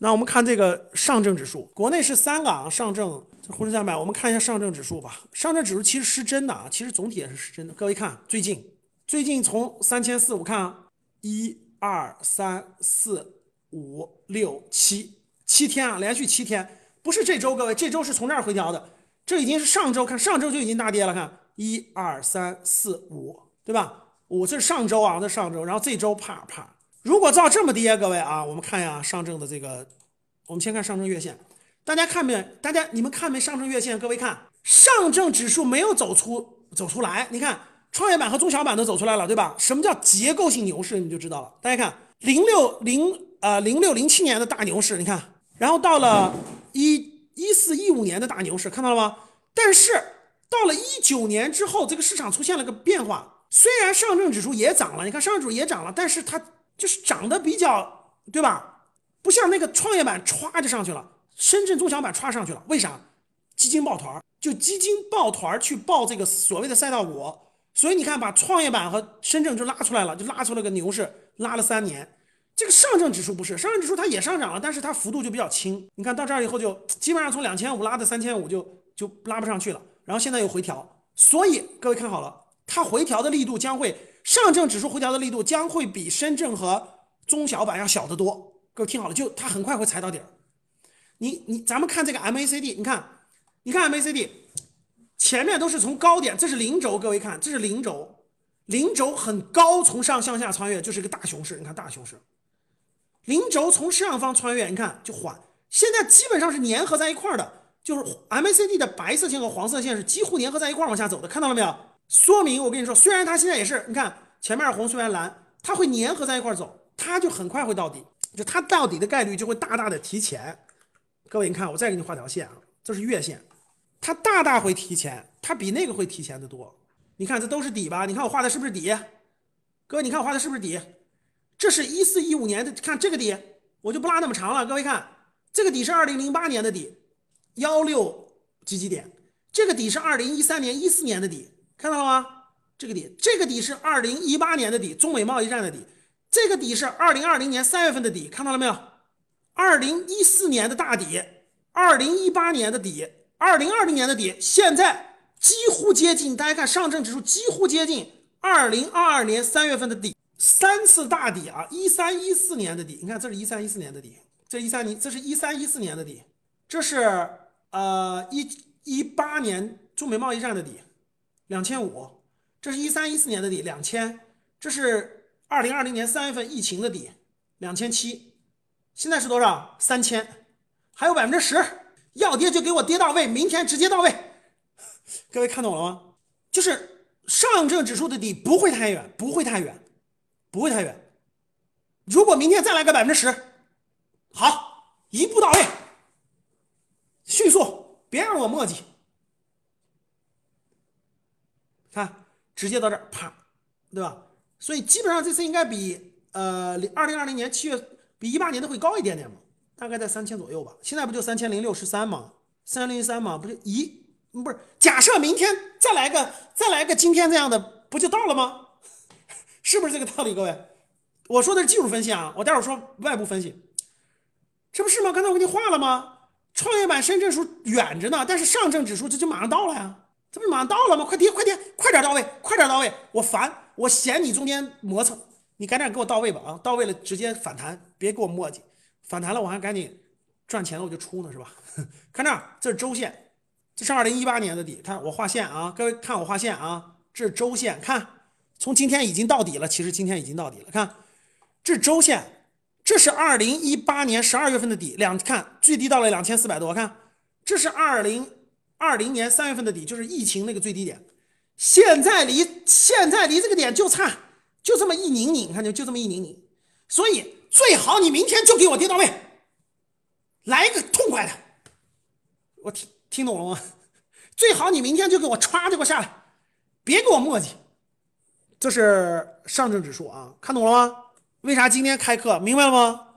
那我们看这个上证指数，国内是三个啊，上证、沪深三百。我们看一下上证指数吧。上证指数其实失真的啊，其实总体也是失真的。各位看，最近最近从三千四，我看啊，一二三四五六七七天啊，连续七天，不是这周，各位，这周是从这儿回调的，这已经是上周，看上周就已经大跌了，看一二三四五，对吧？五这是上周啊，这上周，然后这周啪啪。如果照这么跌，各位啊，我们看一下上证的这个，我们先看上证月线，大家看没？大家你们看没？上证月线，各位看，上证指数没有走出走出来，你看创业板和中小板都走出来了，对吧？什么叫结构性牛市？你就知道了。大家看零六零呃零六零七年的大牛市，你看，然后到了一一四一五年的大牛市，看到了吗？但是到了一九年之后，这个市场出现了个变化，虽然上证指数也涨了，你看上证指数也涨了，但是它。就是涨得比较，对吧？不像那个创业板歘就上去了，深圳中小板歘上去了，为啥？基金抱团儿就基金抱团儿去抱这个所谓的赛道股，所以你看把创业板和深圳就拉出来了，就拉出了个牛市，拉了三年。这个上证指数不是，上证指数它也上涨了，但是它幅度就比较轻。你看到这儿以后就基本上从两千五拉到三千五就就拉不上去了，然后现在又回调，所以各位看好了，它回调的力度将会。上证指数回调的力度将会比深圳和中小板要小得多，各位听好了，就它很快会踩到底儿。你你咱们看这个 MACD，你看，你看 MACD 前面都是从高点，这是零轴，各位看，这是零轴，零轴很高，从上向下穿越就是一个大熊市，你看大熊市。零轴从上方穿越，你看就缓，现在基本上是粘合在一块儿的，就是 MACD 的白色线和黄色线是几乎粘合在一块儿往下走的，看到了没有？说明我跟你说，虽然它现在也是，你看前面红，虽然蓝，它会粘合在一块走，它就很快会到底，就它到底的概率就会大大的提前。各位，你看我再给你画条线啊，这是月线，它大大会提前，它比那个会提前的多。你看这都是底吧？你看我画的是不是底？各位，你看我画的是不是底？这是一四一五年的，看这个底，我就不拉那么长了。各位看，这个底是二零零八年的底，幺六几几点？这个底是二零一三年、一四年的底。看到了吗？这个底，这个底是二零一八年的底，中美贸易战的底。这个底是二零二零年三月份的底，看到了没有？二零一四年的大底，二零一八年的底，二零二零年的底，现在几乎接近。大家看，上证指数几乎接近二零二二年三月份的底，三次大底啊！一三一四年的底，你看，这是一三一四年的底，这一三年，这是一三一四年的底，这是呃一一八年中美贸易战的底。两千五，这是一三一四年的底，两千，这是二零二零年三月份疫情的底，两千七，现在是多少？三千，还有百分之十，要跌就给我跌到位，明天直接到位。各位看懂了吗？就是上证指数的底不会太远，不会太远，不会太远。如果明天再来个百分之十，好，一步到位，迅速，别让我墨迹。看，直接到这儿，啪，对吧？所以基本上这次应该比呃二零二零年七月比一八年的会高一点点嘛，大概在三千左右吧。现在不就三千零六十三吗？三零三嘛，不就一不是？假设明天再来个再来个今天这样的，不就到了吗？是不是这个道理？各位，我说的是技术分析啊，我待会儿说外部分析，这不是吗？刚才我给你画了吗？创业板、深圳数远着呢，但是上证指数这就马上到了呀。这不马上到了吗？快跌，快跌，快点到位，快点到位！我烦，我嫌你中间磨蹭，你赶紧给我到位吧！啊，到位了直接反弹，别给我磨叽。反弹了我还赶紧赚钱了我就出呢，是吧？看这儿，这是周线，这是二零一八年的底。看我画线啊，各位看我画线啊，这是周线。看，从今天已经到底了，其实今天已经到底了。看，这是周线，这是二零一八年十二月份的底，两看最低到了两千四百多。看，这是二零。二零年三月份的底就是疫情那个最低点，现在离现在离这个点就差就这么一拧拧，看就就这么一拧拧，所以最好你明天就给我跌到位，来个痛快的，我听听懂了吗？最好你明天就给我歘就给我下来，别给我磨叽。这是上证指数啊，看懂了吗？为啥今天开课明白了吗？